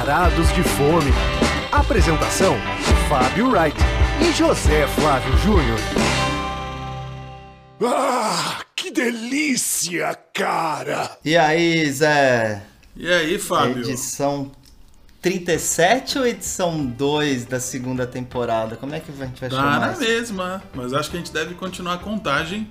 Varados de Fome. Apresentação: Fábio Wright e José Flávio Júnior. Ah, que delícia, cara! E aí, Zé? E aí, Fábio? Edição 37 ou edição 2 da segunda temporada? Como é que a gente vai Tá chamar na isso? mesma, mas acho que a gente deve continuar a contagem,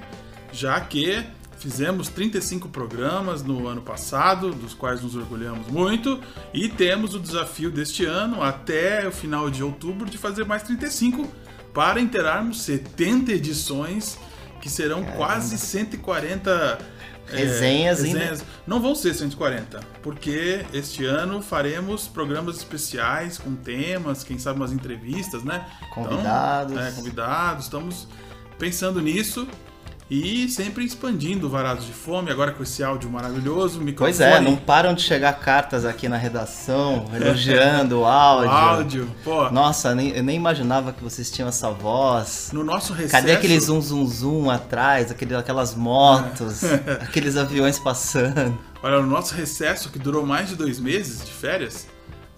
já que fizemos 35 programas no ano passado, dos quais nos orgulhamos muito, e temos o desafio deste ano, até o final de outubro, de fazer mais 35 para inteirarmos 70 edições, que serão quase 140 é, Resenhas ainda. resenhas. Não vão ser 140, porque este ano faremos programas especiais com temas, quem sabe umas entrevistas, né? Convidados. Então, é, convidados. Estamos pensando nisso e sempre expandindo o Varados de Fome, agora com esse áudio maravilhoso, microfone, Pois é, não param de chegar cartas aqui na redação elogiando o áudio. áudio. Pô, Nossa, nem- eu nem imaginava que vocês tinham essa voz. no nosso recesso... Cadê aquele zoom zoom zoom atrás, aquele, aquelas motos, aqueles aviões passando? Olha, no nosso recesso, que durou mais de dois meses de férias,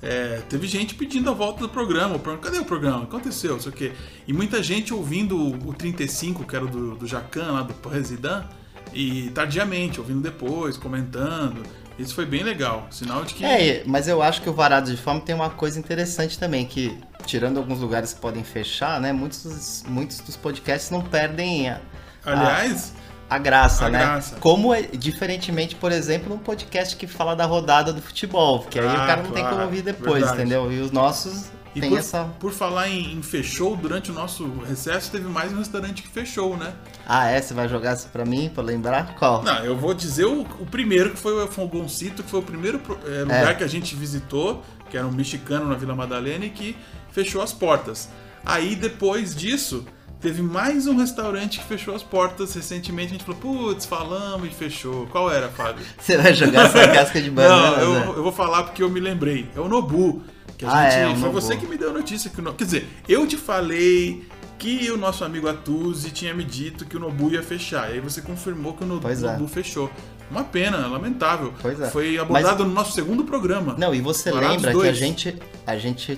é, teve gente pedindo a volta do programa. O programa, Cadê o programa? Aconteceu, não sei o quê. E muita gente ouvindo o, o 35, que era do, do Jacan, lá do Presidente, e tardiamente, ouvindo depois, comentando. Isso foi bem legal. Sinal de que. É, mas eu acho que o Varado de Fome tem uma coisa interessante também, que tirando alguns lugares que podem fechar, né, muitos, dos- muitos dos podcasts não perdem a, Aliás, a graça, A né? graça. Como, é, diferentemente, por exemplo, um podcast que fala da rodada do futebol, porque aí o Ah, cara não tem como ouvir depois, verdade. entendeu? E os nossos e tem por, essa... por falar em, em fechou, durante o nosso recesso teve mais um restaurante que fechou, né? Ah, é? Você vai jogar isso pra mim, pra lembrar? Qual? Não, eu vou dizer o, o primeiro, que foi o Fongoncito, que foi o primeiro pro- é, lugar É. que a gente visitou, que era um mexicano na Vila Madalena, e que fechou as portas. Aí, depois disso, teve mais um restaurante que fechou as portas recentemente. A gente falou, putz, falamos e fechou. Qual era, Fábio? Você vai jogar essa casca de banana, Não, eu, Zé? eu vou falar porque eu me lembrei. É o Nobu. Que a Ah, gente, é, foi Nobu. você que me deu a notícia que o Nobu. Quer dizer, eu te falei que o nosso amigo Atuzzi tinha me dito que o Nobu ia fechar. E aí você confirmou que o Nobu, é. Nobu fechou. Uma pena, lamentável. Pois é. Foi abordado no nosso segundo programa. Não, e você lembra que a dois. gente, a gente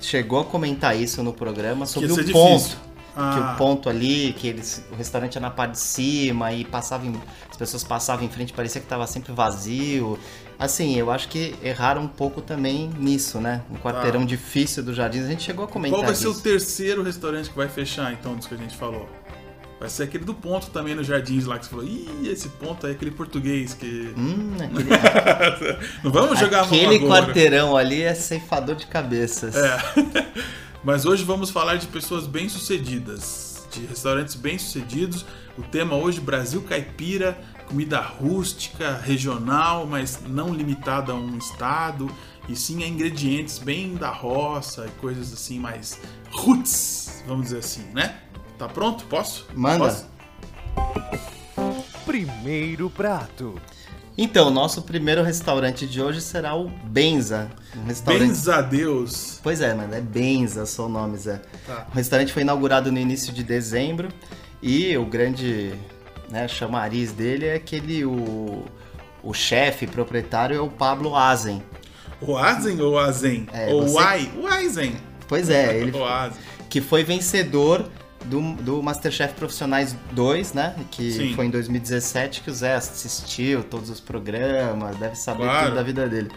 chegou a comentar isso no programa sobre o ponto. difícil. Que Ah. o ponto ali, que eles, o restaurante era na parte de cima e passava em- as pessoas passavam em frente, parecia que tava sempre vazio. Assim, eu acho que erraram um pouco também nisso, né? Um quarteirão difícil do Jardins, a gente chegou a comentar Qual vai ser o terceiro restaurante que vai fechar, então, disso que a gente falou? Vai ser aquele do ponto também no Jardins lá que você falou. Ih, esse ponto aí, aquele português que. Hum, aquele, Não vamos jogar a mão aquele quarteirão ali é ceifador de cabeças. É. Mas hoje vamos falar de pessoas bem-sucedidas, de restaurantes bem-sucedidos. O tema hoje Brasil caipira, comida rústica, regional, mas não limitada a um estado, e sim a ingredientes bem da roça e coisas assim mais roots, vamos dizer assim, né? Tá pronto? Posso? Manda. Posso? Primeiro prato. Então, nosso primeiro restaurante de hoje será o Benza. Um restaurante. Benza Deus. Pois é, mano, é Benza, só o nome, Zé. Tá. O restaurante foi inaugurado no início de dezembro e o grande né, chamariz dele é que ele, o, o chefe proprietário é o Pablo Azen. O Azen ou Azen? É, ou você- Ai? O Aizen. Pois é, ele O Azen. que foi vencedor do, do Masterchef Profissionais 2, né? Que Sim. foi em 2017 que o Zé assistiu todos os programas, deve saber Claro. tudo da vida dele.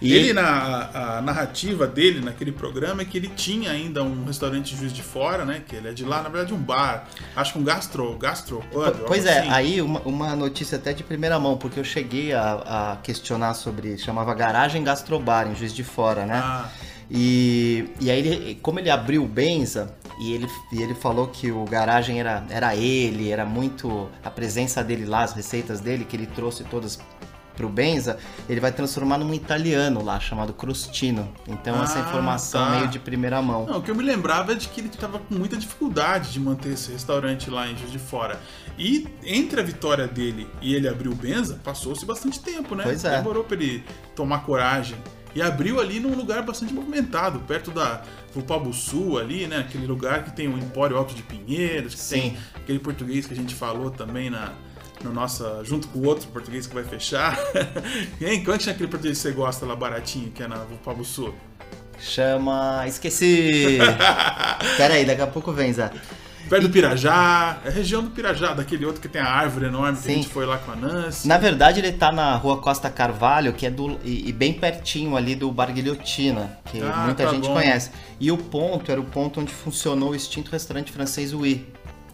E Ele, na a narrativa dele, naquele programa, é que ele tinha ainda um restaurante de Juiz de Fora, né? Que ele é de lá, na verdade, um bar. Acho que um gastro, gastro pub, Pois é, assim. aí uma, uma notícia até de primeira mão, porque eu cheguei a, a questionar sobre, chamava Garagem Gastrobar, em Juiz de Fora, né? Ah, E, e aí, ele, como ele abriu o Benza, e ele, e ele falou que o Garagem era, era ele, era muito a presença dele lá, as receitas dele, que ele trouxe todas pro Benza, ele vai transformar num italiano lá, chamado Crostino. Então essa Ah, informação tá. meio de primeira mão. não, o que eu me lembrava é de que ele estava com muita dificuldade de manter esse restaurante lá em Juiz de Fora. E entre a vitória dele e ele abrir o Benza, passou-se bastante tempo, né? Pois é. Demorou pra ele tomar coragem. E abriu ali num lugar bastante movimentado, perto da Vupabuçu ali, né? Aquele lugar que tem o Empório Alto de Pinheiros, que Sim. tem aquele português que a gente falou também na, no nossa, junto com o outro português que vai fechar. hein? Quanto é aquele português que você gosta lá baratinho, que é na Pablo Sul? Chama. Esqueci! Pera aí, daqui a pouco vem, Zé. Perto do Pirajá, é região do Pirajá, daquele outro que tem a árvore enorme que Sim. a gente foi lá com a Nancy. Na verdade, ele tá na rua Costa Carvalho, que é do. e, e bem pertinho ali do Bar Guilhotina, que Ah, muita tá gente bom. conhece. E o ponto era o ponto onde funcionou o extinto restaurante francês Oui.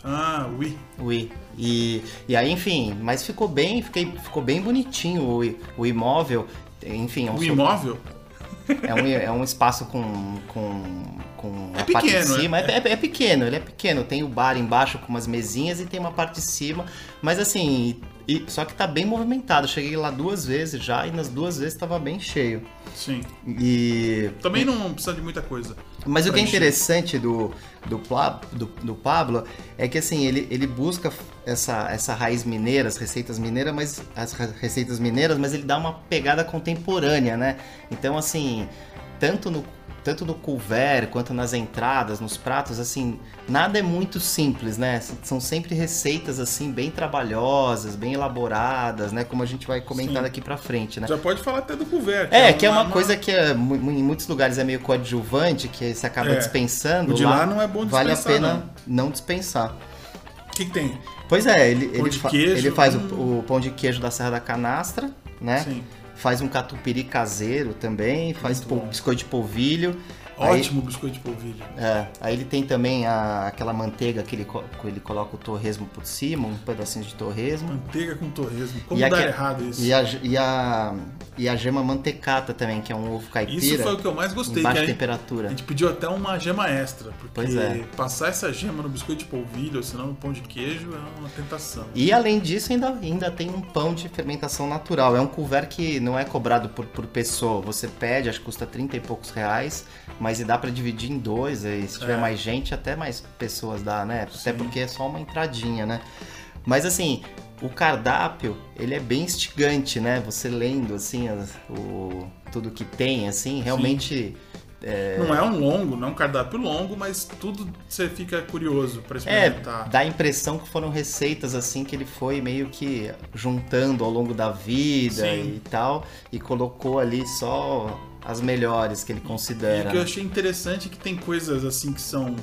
Ah, oui. Oui. E, e aí, enfim, mas ficou bem, fiquei, ficou bem bonitinho o, o imóvel. Enfim, é um, O imóvel? é um, é um espaço com, com, com É a parte de pequeno, cima. é- É, é- é pequeno, ele é pequeno. Tem o bar embaixo com umas mesinhas e tem uma parte de cima. Mas assim, e- só que tá bem movimentado. Cheguei lá duas vezes já e nas duas vezes tava bem cheio. Sim. E. Também não precisa de muita coisa. Mas o que é interessante do, do, do, do Pablo é que assim, ele, ele busca essa, essa raiz mineira, as receitas mineiras, mas as re- receitas mineiras, mas ele dá uma pegada contemporânea, né? Então, assim, tanto no, tanto no couvert quanto nas entradas, nos pratos, assim, nada é muito simples, né? São sempre receitas assim bem trabalhosas, bem elaboradas, né? Como a gente vai comentar Sim. daqui pra frente, né? Já pode falar até do couvert. É, que é uma, coisa que é, em muitos lugares é meio coadjuvante, que você acaba É. dispensando. O de lá não é bom Vale a dispensar, pena não, dispensar. O que, que tem? Pois é, ele, Pão ele, de fa- queijo, ele faz hum. o, o pão de queijo da Serra da Canastra, né? Sim. Faz um catupiry caseiro também, faz bom. biscoito de polvilho. Aí- Ótimo biscoito de polvilho. é, aí ele tem também a- aquela manteiga que ele, ele coloca o torresmo por cima, um pedacinho de torresmo. Manteiga com torresmo. Como E dá errado isso? E a, e, a, e a gema mantecata também, que é um ovo caipira. Isso foi o que eu mais gostei. Em baixa aí temperatura. A gente pediu até uma gema extra. Porque é. passar essa gema no biscoito de polvilho, ou senão no pão de queijo, é uma tentação. E além disso, ainda, ainda tem um pão de fermentação natural. É um couvert que não é cobrado por, por pessoa. Você pede, acho que custa 30 e poucos reais, mas e dá pra dividir em dois. E se tiver É. mais gente, até mais pessoas dá, né? Até Sim. porque é só uma entradinha, né? Mas assim, o cardápio, ele é bem instigante, né? Você lendo, assim, as- o, tudo que tem, assim, realmente... Não é um longo, não é um cardápio longo, mas tudo você fica curioso pra É, experimentar. dá a impressão que foram receitas assim que ele foi meio que juntando ao longo da vida Sim. e tal, e colocou ali só as melhores que ele E considera. o que eu né? achei interessante é que tem coisas assim que são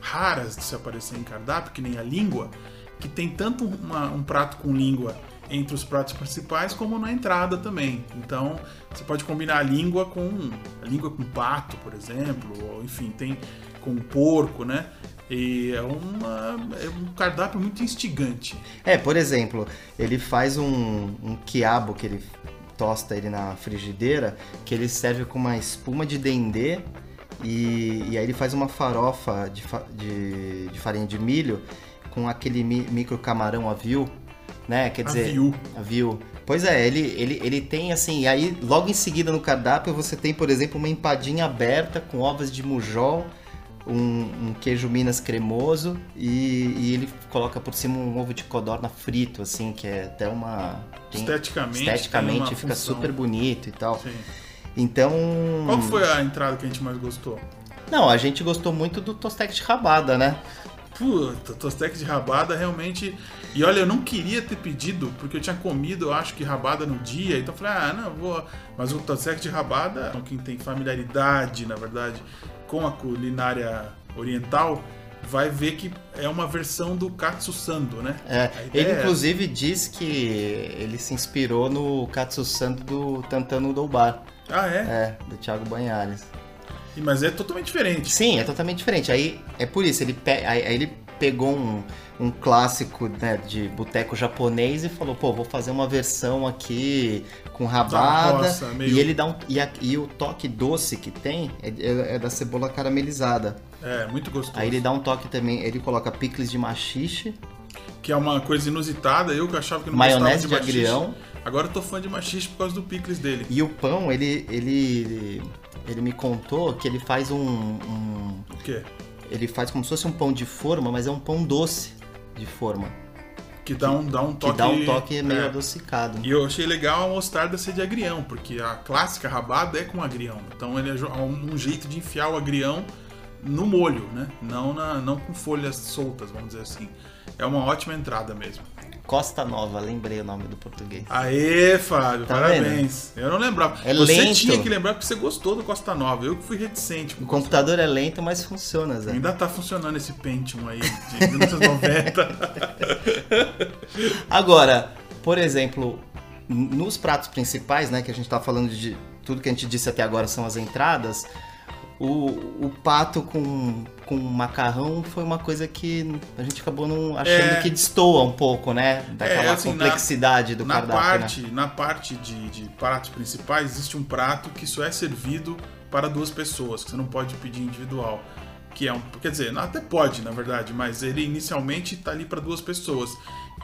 raras de se aparecer em cardápio, que nem a língua, que tem tanto uma- um prato com língua entre os pratos principais como na entrada também. Então você pode combinar a língua com a língua com pato, por exemplo, ou enfim, tem com porco, né? E é, uma, é um cardápio muito instigante. É, por exemplo, ele faz um, um quiabo que ele tosta ele na frigideira, que ele serve com uma espuma de dendê e, e aí ele faz uma farofa de, de, de farinha de milho com aquele mi- micro camarão avil, né? Quer dizer, Aviu. Viu? Pois é, ele, ele, ele tem assim, e aí logo em seguida no cardápio você tem, por exemplo, uma empadinha aberta com ovas de mujol, um, um queijo minas cremoso e, e ele coloca por cima um ovo de codorna frito, assim, que é até uma... tem- Esteticamente, esteticamente uma fica função. super bonito e tal. Sim. Então... Qual foi a entrada que a gente mais gostou? Não, a gente gostou muito do tostec de rabada, né? Puta, tostec de rabada realmente. E olha, eu não queria ter pedido, porque eu tinha comido, eu acho que rabada no dia, então eu falei, ah, não, vou. Mas o tostec de rabada, então, quem tem familiaridade, na verdade, com a culinária oriental, vai ver que é uma versão do katsu sando, né? É, ele é inclusive diz que ele se inspirou no Katsu Santo do Tantano do Bar, essa. Ah, é? é, do Thiago Banhares. Mas é totalmente diferente. Sim, é totalmente diferente. Aí é por isso, ele, pe- aí ele pegou um, um clássico né, de boteco japonês e falou, pô, vou fazer uma versão aqui com rabada. roça, meio- E ele dá um. E, a- e o toque doce que tem é, é- é da cebola caramelizada. É, muito gostoso. Aí ele dá um toque também, ele coloca picles de machixe, Que é uma coisa inusitada, eu que achava que não maionese de, gostava de machixe. agrião. Agora eu tô fã de machixe por causa do picles dele. E o pão, ele, ele, ele me contou que ele faz um, um- O quê? Ele faz como se fosse um pão de forma, mas é um pão doce de forma. Que dá um, dá um Que toque. dá um toque meio é. adocicado. E eu achei legal a mostarda ser de agrião, porque a clássica rabada é com agrião. Então ele é jo- um jeito de enfiar o agrião no molho, né? Não, na, não com folhas soltas, vamos dizer assim. É uma ótima entrada mesmo. Costa Nova, lembrei o nome do português. Aê, Fábio, Tá parabéns. Eu não lembrava. É você lento. tinha que lembrar porque você gostou do Costa Nova. Eu que fui reticente. O computador é lento, mas funciona, Zé. Ainda tá funcionando esse Pentium aí de 1990. Agora, por exemplo, nos pratos principais, né, que a gente tá falando de tudo que a gente disse até agora são as entradas, o, o pato com, com macarrão foi uma coisa que a gente acabou não achando É. que destoa um pouco, né, daquela É, assim, na- complexidade do na cardápio, parte, né? na parte de, de pratos principais, existe um prato que só é servido para duas pessoas, que você não pode pedir individual. Que é um. Quer dizer, até pode, na verdade, mas ele inicialmente tá ali para duas pessoas.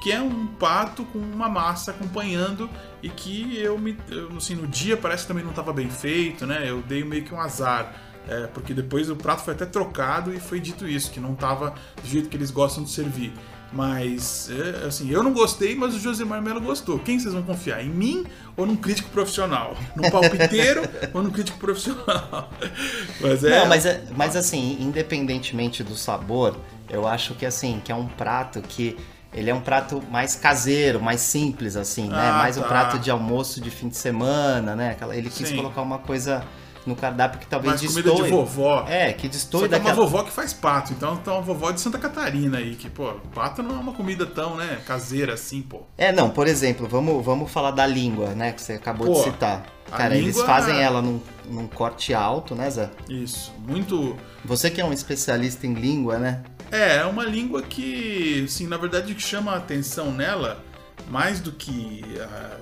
Que é um pato com uma massa acompanhando e que eu me. eu, assim, no dia parece que também não estava bem feito, né? Eu dei meio que um azar. É, porque depois o prato foi até trocado e foi dito isso, que não tava do jeito que eles gostam de servir. Mas, é, assim, eu não gostei, mas o Josemar Melo gostou. Quem vocês vão confiar? Em mim ou num crítico profissional? Num palpiteiro ou num crítico profissional? Mas é. Não, mas, é- mas assim, independentemente do sabor, eu acho que assim, que é um prato que ele é um prato mais caseiro, mais simples, assim, né? Ah, Mais um tá. prato de almoço de fim de semana, né? Ele quis Sim. colocar uma coisa no cardápio que talvez destoe. comida de vovó. É, que Só destoe que é uma daquela... vovó que faz pato, então tá uma vovó de Santa Catarina aí, que, pô, pato não é uma comida tão, né, caseira assim, pô. É, não, por exemplo, vamos, vamos falar da língua, né? Que você acabou Pô, de citar. Cara, eles fazem ela num, num corte alto, né, Zé? Isso, muito... Você que é um especialista em língua, né? É, é uma língua que, assim, na verdade que chama a atenção nela, mais do que a,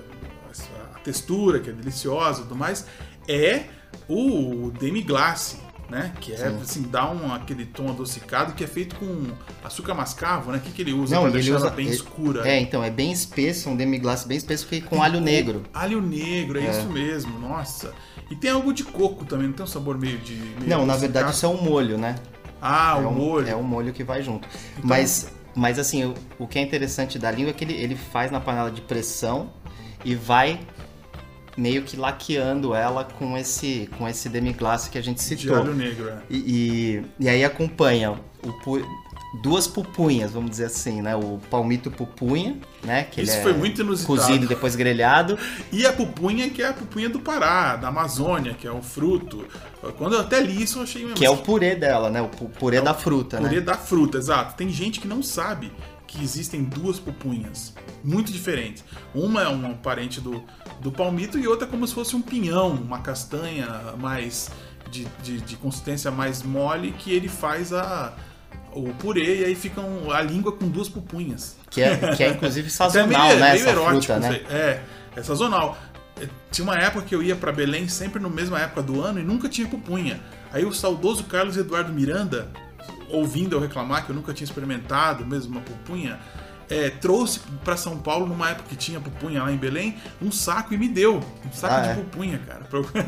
a textura, que é deliciosa e tudo mais, é o demi-glace, né? Que é, Sim. assim, dá um, aquele tom adocicado que é feito com açúcar mascavo, né? O que, que ele usa Não, pra ele deixar usa- ela bem ele- escura? É, então, é bem espesso, um demi-glace bem espesso que com alho negro. Alho negro, é, É. isso mesmo, nossa. E tem algo de coco também, não tem um sabor meio de... Meio Não, na verdade isso é um molho, né? Ah, é o um, molho. É um molho que vai junto. Então- Mas, mas assim, o, o que é interessante da língua é que ele, ele faz na panela de pressão e vai meio que laqueando ela com esse, com esse demi-glace que a gente De citou. alho negro, é. E, e, e aí acompanha o pu- duas pupunhas, vamos dizer assim, né? O palmito pupunha, né? Que Isso ele é foi muito inusitado. Cozido e depois grelhado. E a pupunha, que é a pupunha do Pará, da Amazônia, que é um fruto. Quando eu até li isso, eu achei. Que é o purê dela, né? O pu- purê da fruta, purê né? da fruta, exato. Tem gente que não sabe que existem duas pupunhas muito diferentes. Uma é um parente do, do palmito e outra é como se fosse um pinhão, uma castanha mais de, de, de consistência mais mole que ele faz a o purê e aí fica um- a língua com duas pupunhas. Que é, que é inclusive Então é sazonal, meio- né? meio erótico, fruta, né? É, é sazonal. É, Tinha uma época que eu ia pra Belém sempre na mesma época do ano e nunca tinha pupunha. Aí o saudoso Carlos Eduardo Miranda, ouvindo eu reclamar que eu nunca tinha experimentado mesmo uma pupunha, é, trouxe pra São Paulo numa época que tinha pupunha lá em Belém, um saco e me deu. Um saco Ah, de é? pupunha, cara, pra eu, pra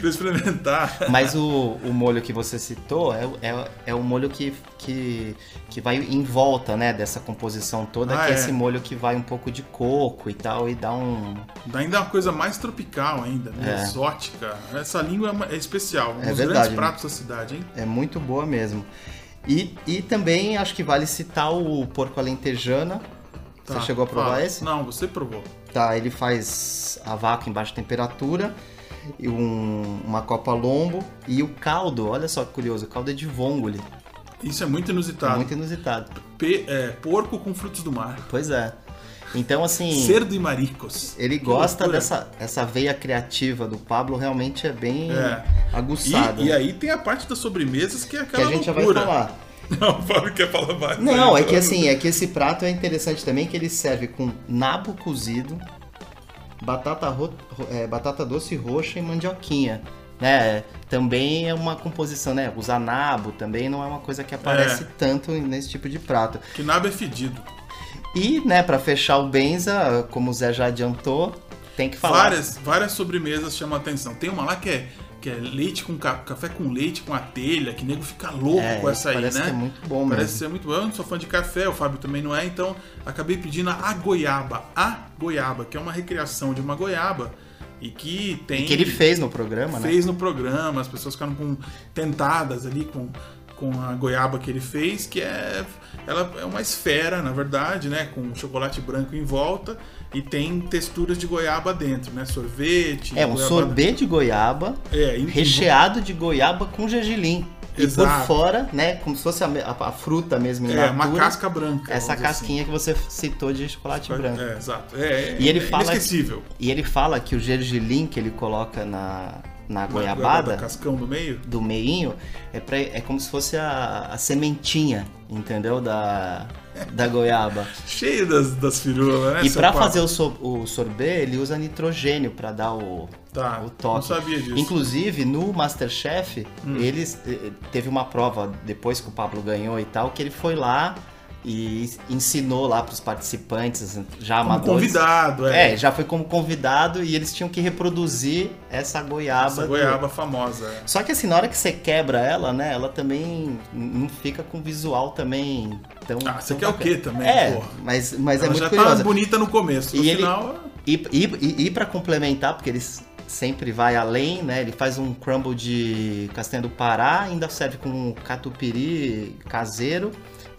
eu experimentar. Mas o, o molho que você citou é, o- é, é o molho que, que, que vai em volta, né? Dessa composição toda, Ah, que é é. esse molho que vai um pouco de coco e tal, e dá um. Ainda é uma coisa mais tropical ainda, né? É. exótica. Essa língua é, é especial, um É dos verdade, grandes né? pratos da cidade, hein? É muito boa mesmo. E, e também acho que vale citar o porco alentejana. Tá, você chegou a provar esse? Não, você provou. Tá, ele faz a vaca em baixa temperatura, e um- uma copa lombo e o caldo, olha só que curioso, o caldo é de vongole. Isso é muito inusitado. Muito inusitado. Pe- é, porco com frutos do mar. Pois é. Então, assim. Cerdo e maricos. Ele Que gosta loucura. dessa essa veia criativa do Pablo, realmente é bem É. aguçada. E, e aí tem a parte das sobremesas que é que aquela a gente já vai loucura. falar. Não, o Fábio quer falar mais. Não, aí, é que assim, é que esse prato é interessante também que ele serve com nabo cozido, batata, ro- é, batata doce roxa e mandioquinha. Né? Também é uma composição, né? Usar nabo também não é uma coisa que aparece É. tanto nesse tipo de prato. Que nabo é fedido. E, né, para fechar o Benza, como o Zé já adiantou, tem que falar. Várias, várias sobremesas chamam a atenção. Tem uma lá que é, que é leite com ca- café com leite com a telha, que nego fica louco É, com essa aí, parece né? que é muito bom Parece mesmo. ser muito bom. Eu não sou fã de café, o Fábio também não é, então acabei pedindo a goiaba. A goiaba, que é uma recriação de uma goiaba e que tem. Que ele fez no programa, né? fez no programa, as pessoas ficaram com, tentadas ali com, com a goiaba que ele fez, que é ela é uma esfera, na verdade, né, com chocolate branco em volta e tem texturas de goiaba dentro, né, sorvete. É um sorbet de goiaba É, e- recheado de goiaba com gergelim. E por Exato. fora, né, como se fosse a, a- a fruta mesmo em É, uma natura, casca branca. essa assim. casquinha que você citou de chocolate branco. É, exato. É, E ele é fala- inesquecível. E ele fala que o gergelim que ele coloca na, na goiabada, cascão no meio. do meinho, é, pra, é como se fosse a, a sementinha, entendeu? Da, da goiaba. Cheio das, das firulas, né? E Paulo? fazer o, so- o sorbet, ele usa nitrogênio pra dar o, Tá, o toque. não sabia disso. Inclusive, no Masterchef, Hum. eles eh, teve uma prova depois que o Pablo ganhou e tal, que ele foi lá e ensinou lá pros participantes já Como amadores. convidado, é. É, já foi como convidado e eles tinham que reproduzir essa goiaba. Essa do- goiaba famosa. é. Só que assim, na hora que você quebra ela, né, ela também não fica com visual também tão. Ah, você tão quer o bacana. quê também, É, porra? mas, mas é Ela muito já curiosa. tá bonita no começo. No E ele- final, E, e, e, e para complementar, porque eles sempre vai além, né? Ele faz um crumble de castanha do Pará, ainda serve com catupiry caseiro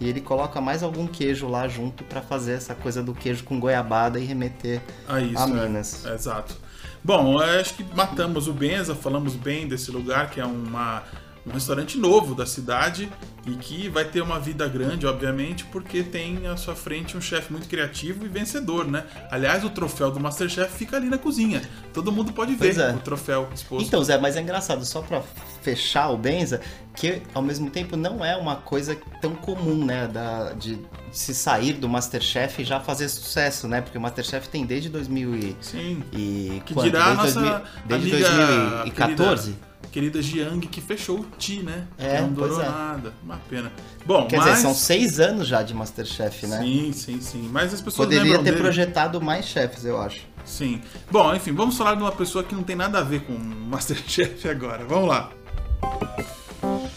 e ele coloca mais algum queijo lá junto para fazer essa coisa do queijo com goiabada e remeter a isso. a é. Minas. Exato. Bom, acho que matamos o Benza, falamos bem desse lugar, que é uma, um restaurante novo da cidade e que vai ter uma vida grande, obviamente, porque tem à sua frente um chefe muito criativo e vencedor, né? Aliás, o troféu do Masterchef fica ali na cozinha. Todo mundo pode ver é. o troféu exposto. Então, Zé, mas é engraçado, só pra fechar o Benza, que ao mesmo tempo não é uma coisa tão comum, né? Da, de se sair do Masterchef e já fazer sucesso, né? Porque o Masterchef tem desde 2000 e, Sim. e Que quando? dirá a desde nossa 2000 desde amiga 2014? Querida, querida Jiang que fechou o Ti, né? É, Não durou é. nada. Uma pena. Bom, Quer mas... dizer, são seis anos já de Masterchef, né? Sim, sim, sim. Mas as pessoas Poderia ter dele. projetado mais chefes, eu acho. Sim. Bom, enfim, vamos falar de uma pessoa que não tem nada a ver com Masterchef agora. Vamos lá.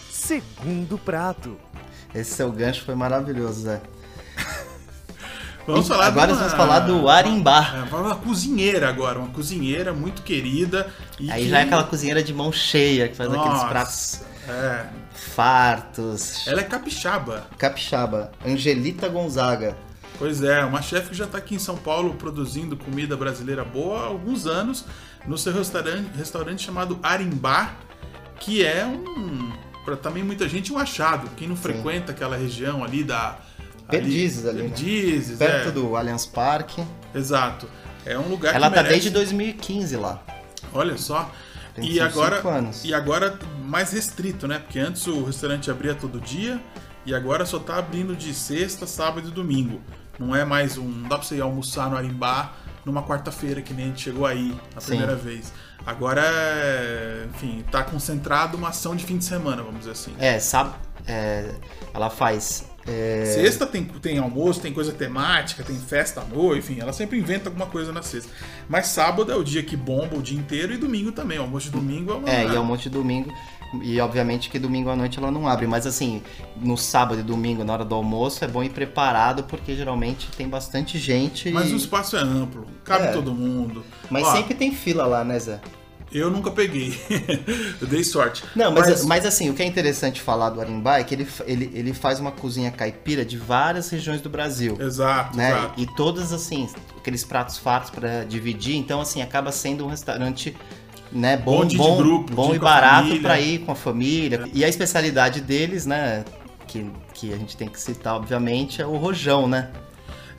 Segundo prato. Esse seu gancho foi maravilhoso, Zé. Vamos falar agora uma... vamos falar do Arimbá. É, uma cozinheira agora, uma cozinheira muito querida. E Aí que- já é aquela cozinheira de mão cheia, que faz aqueles Nossa, pratos É. fartos. Ela é capixaba. Capixaba, Angelita Gonzaga. Pois é, uma chefe que já está aqui em São Paulo produzindo comida brasileira boa há alguns anos no seu restaurante, restaurante chamado Arimbá, que é um, para também muita gente, um achado. Quem não frequenta aquela região ali da. Perdizes ali, né? Perdizes, Perto é. do Allianz Parque. Exato. É um lugar Ela que tá merece... desde 2015 lá. Olha só. Tem E agora, anos. e agora mais restrito, né? Porque antes o restaurante abria todo dia e agora só tá abrindo de sexta, sábado e domingo. Não é mais um. Não dá pra você ir almoçar no Arimbá numa quarta-feira, que nem a gente chegou aí a Sim. primeira vez. Agora. Enfim, tá concentrado uma ação de fim de semana, vamos dizer assim. É, sabe? é, ela faz. É, Sexta tem, tem almoço, tem coisa temática, tem festa à noite, enfim, ela sempre inventa alguma coisa na sexta. Mas sábado é o dia que bomba o dia inteiro e domingo também. O almoço de domingo é uma. É, e é um monte de domingo. E obviamente que domingo à noite ela não abre. Mas assim, no sábado e domingo, na hora do almoço, é bom ir preparado, porque geralmente tem bastante gente. Mas e- o espaço é amplo, cabe É. todo mundo. Mas Ó, sempre tem fila lá, né, Zé? Eu nunca peguei. eu dei sorte. Não, mas, mas, assim, o que é interessante falar do Arimbá é que ele, ele, ele faz uma cozinha caipira de várias regiões do Brasil. Exato, né? exato. E todas, assim, aqueles pratos fartos pra dividir. Então, assim, acaba sendo um restaurante né, bom, Bom grupo, bom e barato pra ir com a família. E a especialidade deles, né, que, que a gente tem que citar, obviamente, é o rojão, né?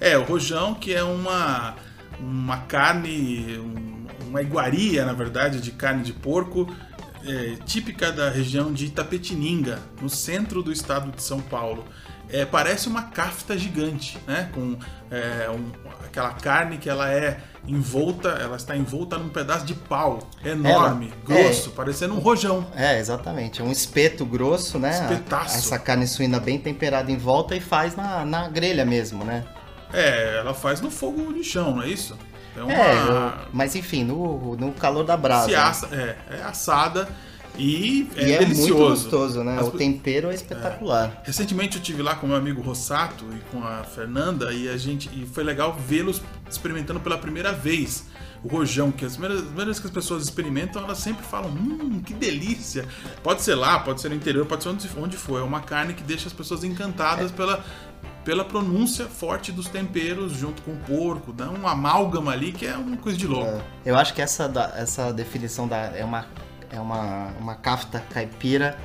É, o rojão, que é uma, uma carne, um- uma iguaria, na verdade, de carne de porco, é, típica da região de Itapetininga, no centro do estado de São Paulo. É, parece uma cafta gigante, né? Com é, um- aquela carne que ela é envolta, ela está envolta num pedaço de pau enorme, Ela- grosso, parecendo um rojão. É, exatamente. É um espeto grosso, né? Espetaço. Essa carne suína bem temperada em volta e faz na, na grelha mesmo, né? É, ela faz no fogo de chão, não é isso? É uma. É, mas enfim, no, no calor da brasa. se assa, é, é assada E é e é delicioso. muito gostoso, né? As O pe- tempero é espetacular. Recentemente eu tive lá com meu amigo Rossato e com a Fernanda e a gente e foi legal vê-los experimentando pela primeira vez o rojão, que as primeiras, as primeiras vezes que as pessoas experimentam, elas sempre falam, hum, que delícia. Pode ser lá, pode ser no interior, pode ser onde, onde for. É uma carne que deixa as pessoas encantadas pela, pela pronúncia forte dos temperos junto com o porco. Dá um amálgama ali que é uma coisa de louco. É. Eu acho que essa, essa definição da, é uma é uma, uma kafta caipira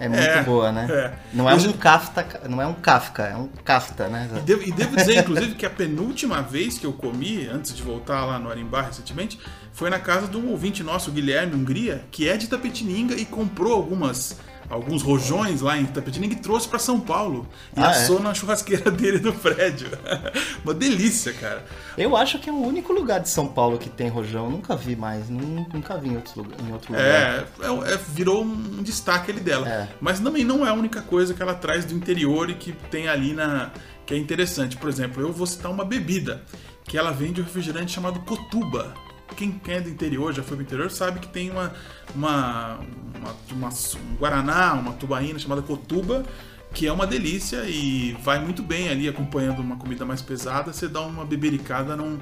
é muito É, boa, né? é. Não é Eu um já- kafta, não é um kafka, é um kafta, né? E devo, e devo dizer, inclusive, que a penúltima vez que eu comi, antes de voltar lá no Arimbá recentemente, foi na casa de um ouvinte nosso, Guilherme Hungria, que é de Tapetininga e comprou algumas. Alguns rojões lá em Tapetininga e trouxe pra São Paulo. E Ah, é? assou na churrasqueira dele do prédio. Uma delícia, cara. Eu acho que é o único lugar de São Paulo que tem rojão. Eu nunca vi mais, nun- nunca vi em, outros lugar, em outro lugar. É, é- é- virou um destaque ali dela. É. Mas também não é a única coisa que ela traz do interior e que tem ali na. que é interessante. Por exemplo, eu vou citar uma bebida que ela vende um refrigerante chamado Cotuba. Quem é do interior, já foi pro interior, sabe que tem uma, uma, uma, uma- um Guaraná, uma tubaína chamada Cotuba, que é uma delícia e vai muito bem ali acompanhando uma comida mais pesada. Você dá uma bebericada num,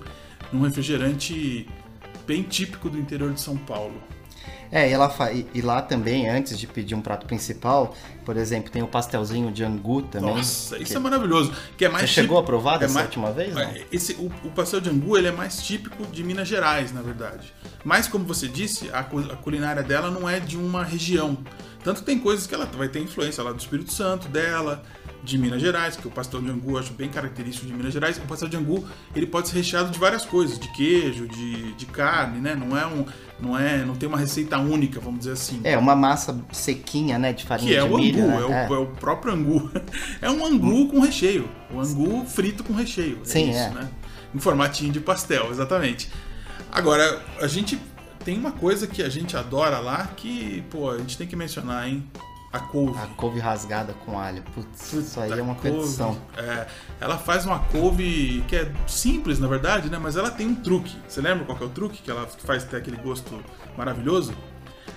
num refrigerante bem típico do interior de São Paulo. É, e, ela fa... e lá também, antes de pedir um prato principal, por exemplo, tem o pastelzinho de angu também. Nossa, isso que- é maravilhoso. Que é mais Você chegou típico- a provar é dessa mais- última vez? Não? É, Esse, o, o pastel de angu ele é mais típico de Minas Gerais, na verdade. Mas, como você disse, a, cu- a culinária dela não é de uma região. Tanto tem coisas que ela vai ter influência lá do Espírito Santo dela, de Minas Gerais, que o pastel de angu eu acho bem característico de Minas Gerais. O pastel de angu ele pode ser recheado de várias coisas, de queijo, de, de carne, né? Não é um, não é, não tem uma receita única, vamos dizer assim. É, uma massa sequinha, né, de farinha Que é de o milho, angu, né? é, o, é o próprio angu. É um angu com recheio. O angu frito com recheio. É Sim, isso, é. né? Em formatinho de pastel, exatamente. Agora, a gente tem uma coisa que a gente adora lá que, pô, a gente tem que mencionar, hein? A couve. A couve rasgada com alho. Putz, isso aí Puta, é uma couve. perdição. É, ela faz uma couve que é simples, na verdade, né? Mas ela tem um truque. Você lembra qual que é o truque que ela faz ter aquele gosto maravilhoso?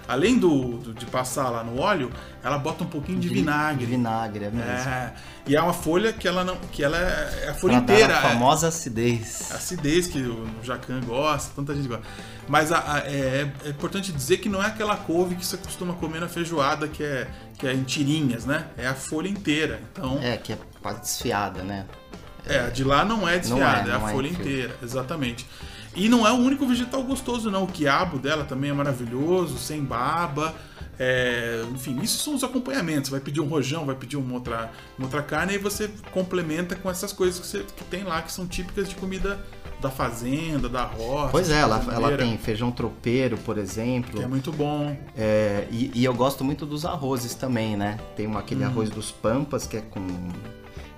Além do, do- de passar lá no óleo, ela bota um pouquinho de, vinagre. De vinagre, é mesmo. É, e é uma folha que ela não, que ela é é a folha Pra inteira. dar a é- famosa acidez. acidez que o Jacan gosta, tanta gente gosta. Mas a- a- é, é importante dizer que não é aquela couve que você costuma comer na feijoada, que é, que é em tirinhas, né? É a folha inteira. Então, É, que é quase desfiada, né? é, a de lá não é desfiada, é, não a é folha em fio. inteira, exatamente. E não é o único vegetal gostoso, não. O quiabo dela também é maravilhoso, sem baba. É, enfim, isso são os acompanhamentos. Vai pedir um rojão, vai pedir uma outra, uma outra carne, e você complementa com essas coisas que, você, que tem lá, que são típicas de comida da fazenda, da roça. Pois é, ela, ela tem feijão tropeiro, por exemplo. Que é muito bom. É, e, e eu gosto muito dos arrozes também, né? Tem uma- Hum. aquele arroz dos pampas, que é com,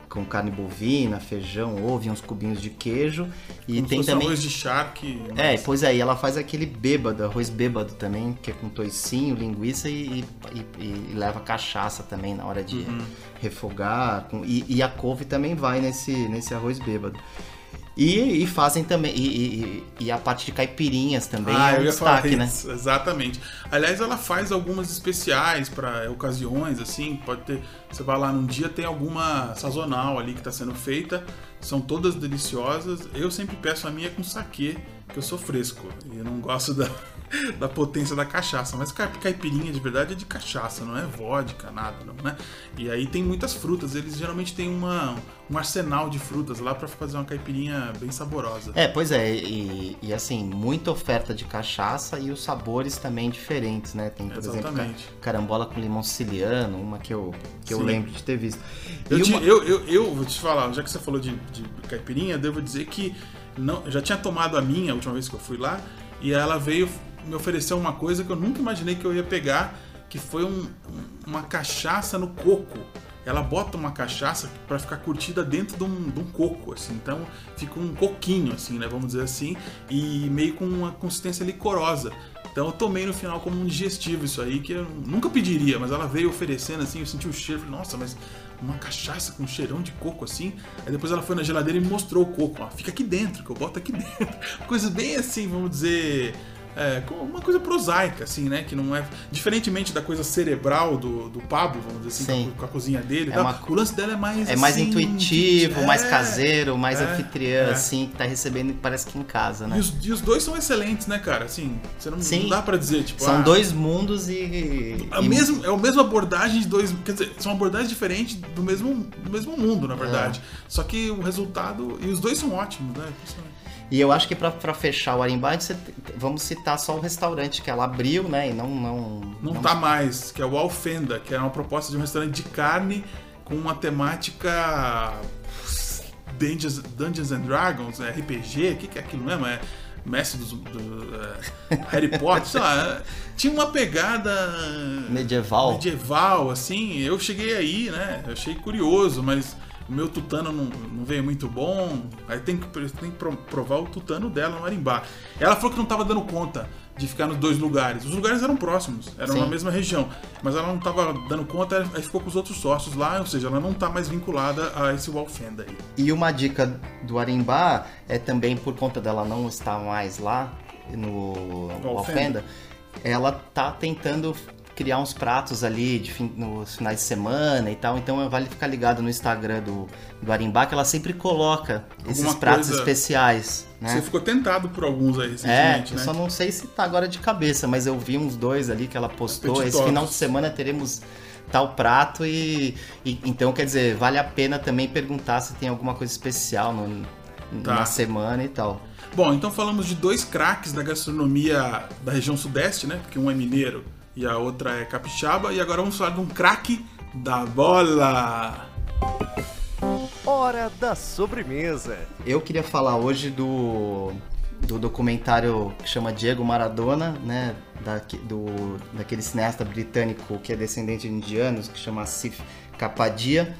com carne bovina, feijão, ovo e uns cubinhos de queijo. E Como tem também. arroz de charque. É, mas- pois é, e ela faz aquele bêbado, arroz bêbado também, que é com toicinho, linguiça e, e- e- e leva cachaça também na hora de Uhum. refogar. com- e, e a couve também vai nesse, nesse arroz bêbado. E, e fazem também. E, e- e a parte de caipirinhas também ah, é um destaque, né? isso, exatamente. Aliás, ela faz algumas especiais para ocasiões, assim, pode ter. Você vai lá num dia, tem alguma sazonal ali que está sendo feita, são todas deliciosas. Eu sempre peço a minha com saquê, que eu sou fresco e eu não gosto da, da potência da cachaça. Mas cai- caipirinha de verdade é de cachaça, não é vodka, nada, não, né? E aí tem muitas frutas, eles geralmente têm uma, um arsenal de frutas lá para fazer uma caipirinha bem saborosa. É, pois é, e, e, assim, muita oferta de cachaça e os sabores também diferentes, né? Tem, por exemplo, Exatamente. ca- carambola com limão siciliano, uma que eu, que eu lembro de ter visto. Eu, te- uma- eu, eu, eu vou te falar, já que você falou de, de caipirinha, devo dizer que não, já tinha tomado a minha a última vez que eu fui lá e ela veio me oferecer uma coisa que eu nunca imaginei que eu ia pegar, que foi um- um- uma cachaça no coco. Ela bota uma cachaça para ficar curtida dentro de um, de um coco, assim. Então fica um coquinho, assim, né? Vamos dizer assim, e meio com uma consistência licorosa. Então eu tomei no final como um digestivo isso aí, que eu nunca pediria, mas ela veio oferecendo assim, eu senti o cheiro, falei, nossa, mas uma cachaça com cheirão de coco assim. Aí depois ela foi na geladeira e me mostrou o coco, ó, fica aqui dentro, que eu boto aqui dentro. Coisas bem assim, vamos dizer, é, uma coisa prosaica, assim, né? Que não é. Diferentemente da coisa cerebral do, do Pablo, vamos dizer assim, com a, com a cozinha dele. É tal. uma- O lance dela é mais. É mais assim, intuitivo, mais é. caseiro, mais é, anfitriã, é. assim, que tá recebendo parece que em casa, né? E os, e os dois são excelentes, né, cara? Assim, você não, Sim. não dá pra dizer, tipo. São ah, dois mundos e. A e- mesmo, é a mesma abordagem de dois. Quer dizer, são abordagens diferentes do mesmo, do mesmo mundo, na verdade. É. Só que o resultado. E os dois são ótimos, né? E eu acho que pra, pra fechar o Arimbá, a gente- vamos citar só o restaurante que ela abriu, né? E não. Não, Não tá mais, que é o Alfenda, que é uma proposta de um restaurante de carne com uma temática. Dungeons, Dungeons and Dragons, é RPG, o que, que é aquilo mesmo? É mestre dos, do, é, Harry Potter, sei lá. é, Tinha uma pegada Medieval. medieval, assim. Eu cheguei aí, né? Eu achei curioso, mas o meu tutano não, não veio muito bom. Aí tem que, tem que pro- provar o tutano dela no Marimbá. Ela falou que não tava dando conta de ficar nos dois lugares. Os lugares eram próximos, eram Sim. na mesma região. Mas ela não tava dando conta, aí ficou com os outros sócios lá, ou seja, ela não tá mais vinculada a esse Walfenda aí. E uma dica do Arimbá é também por conta dela não estar mais lá no No Alfenda, ela tá tentando criar uns pratos ali de fim- nos finais de semana e tal, então vale ficar ligado no Instagram do, do Arimbá que ela sempre coloca esses Alguma pratos coisa- especiais, né? Você ficou tentado por alguns aí É, recentemente, eu né? só não sei se tá agora de cabeça, mas eu vi uns dois ali que ela postou. Esse final de semana teremos tal prato e, e- então quer dizer vale a pena também perguntar se tem alguma coisa especial no- Tá. na semana e tal. Bom, então falamos de dois craques da gastronomia da região sudeste, né? Porque um é mineiro e a outra é capixaba. E agora vamos falar de um craque da bola. Hora da sobremesa. Eu queria falar hoje do, do documentário que chama Diego Maradona, né? Da, do, daquele cineasta britânico que é descendente de indianos, que chama Asif Kapadia.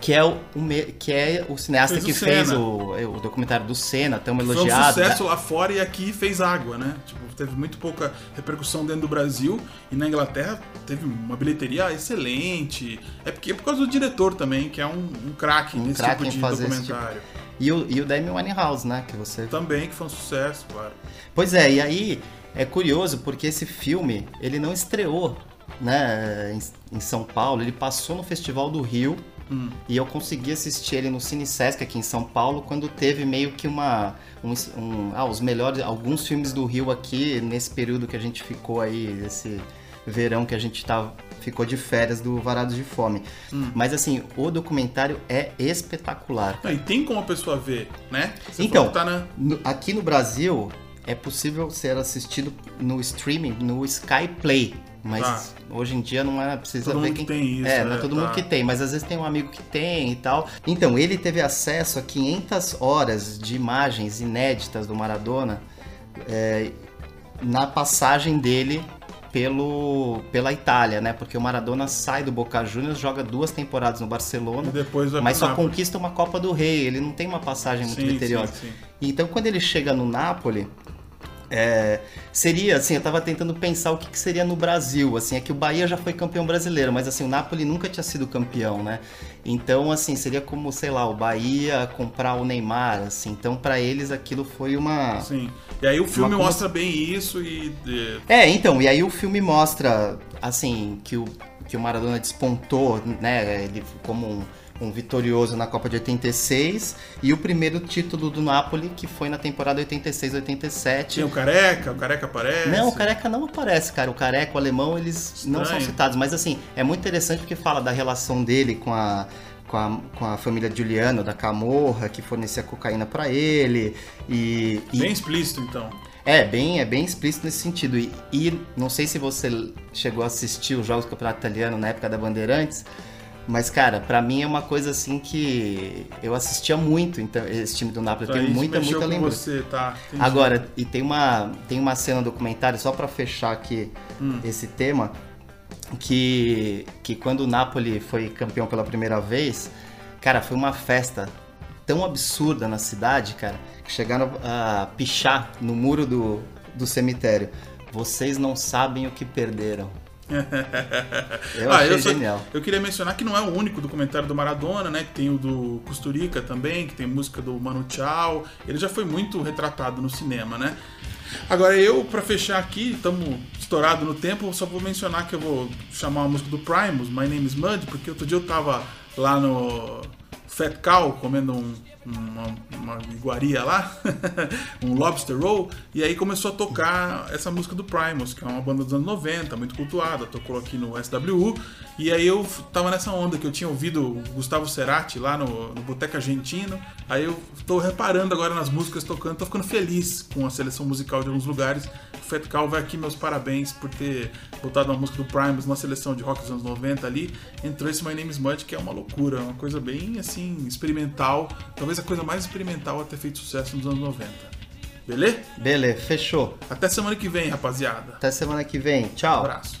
Que é o, o me- que é o cineasta Fez o que fez Senna. o, o documentário do Senna, tão Foi um elogiado. sucesso lá fora e aqui fez água, né? Tipo, teve muito pouca repercussão dentro do Brasil e na Inglaterra teve uma bilheteria excelente. É porque é por causa do diretor também, que é um, um craque Um craque tipo de fazer esse documentário. E o, e o Demi Winehouse, né? Que você Também que foi um sucesso, claro. Pois é, e aí é curioso porque esse filme ele não estreou, né, em, em São Paulo, ele passou no Festival do Rio Hum. e eu consegui assistir ele no Cine Sesc aqui em São Paulo quando teve meio que uma um, um- ah, os melhores alguns filmes do Rio aqui nesse período que a gente ficou aí esse verão que a gente tava ficou de férias do Varados de Fome. Hum. Mas assim, o documentário é espetacular. Não, e tem como a pessoa ver, né? Você Então, tá na, No- aqui no Brasil é possível ser assistido no streaming no Sky Play. Mas Tá. hoje em dia não é precisa Todo ver mundo quem tem isso, É, não é é, todo tá. mundo que tem, mas às vezes tem um amigo que tem e tal. Então, ele teve acesso a 500 horas de imagens inéditas do Maradona é, na passagem dele pelo, pela Itália, né? Porque o Maradona sai do Boca Juniors, joga duas temporadas no Barcelona, mas só Napoli. conquista uma Copa do Rei. Ele não tem uma passagem muito Sim, criteriosa. sim, sim. Então, quando ele chega no Napoli, é, seria assim, eu tava tentando pensar o que, que seria no Brasil, assim, é que o Bahia já foi campeão brasileiro, mas assim, o Napoli nunca tinha sido campeão, né? Então, assim, seria como, sei lá, o Bahia comprar o Neymar, assim. Então, pra eles aquilo foi uma Sim. E aí o filme Uma mostra bem isso e. e- É, então, e aí o filme mostra, assim, que o, que o Maradona despontou, né, ele como um, um vitorioso na Copa de 86, e o primeiro título do Napoli, que foi na temporada 86-87. Tinha o Careca, o Careca aparece. Não, o Careca não aparece, cara. O Careca, o alemão, eles não são Estranho. citados. Mas, assim, é muito interessante porque fala da relação dele com a, com a, com a família Giuliano, da Camorra, que fornecia cocaína pra ele. E, e- Bem explícito, então. É, bem, é bem explícito nesse sentido. E, e não sei se você chegou a assistir os Jogos do Campeonato Italiano na época da Bandeirantes, mas, cara, pra mim é uma coisa assim que eu assistia muito então, esse time do Napoli. Eu Aí tenho muita, muita lembrança. você, tá? Agora, e tem uma, tem uma cena documentário, só pra fechar aqui Hum. esse tema, que, que quando o Napoli foi campeão pela primeira vez, cara, foi uma festa tão absurda na cidade, cara, que chegaram a pichar no muro do, do cemitério. Vocês não sabem o que perderam. Eu Ah, achei eu, só- genial. eu queria mencionar que não é o único documentário do Maradona, né? Que tem o do Costurica também, que tem música do Manu Chao. Ele já foi muito retratado no cinema, né? Agora eu, pra fechar aqui, estamos estourado no tempo, só vou mencionar que eu vou chamar a música do Primus, My Name is Mud, porque outro dia eu tava lá no Fat Cow comendo um, uma, uma iguaria lá, um lobster roll, e aí começou a tocar essa música do Primus, que é uma banda dos anos 90, muito cultuada, tocou aqui no SWU, e aí eu tava nessa onda que eu tinha ouvido o Gustavo Cerati lá no, no Boteca Argentino, aí eu tô reparando agora nas músicas tocando, tô ficando feliz com a seleção musical de alguns lugares. O Fat Cow vai aqui meus parabéns por ter botado uma música do Primus na seleção de rock dos anos 90 ali, entrou esse My Name is Mud, que é uma loucura, uma coisa bem assim, experimental, talvez a coisa mais experimental a ter feito sucesso nos anos 90. Beleza? Beleza, fechou. Até semana que vem, rapaziada. Até semana que vem. Um Tchau. abraço.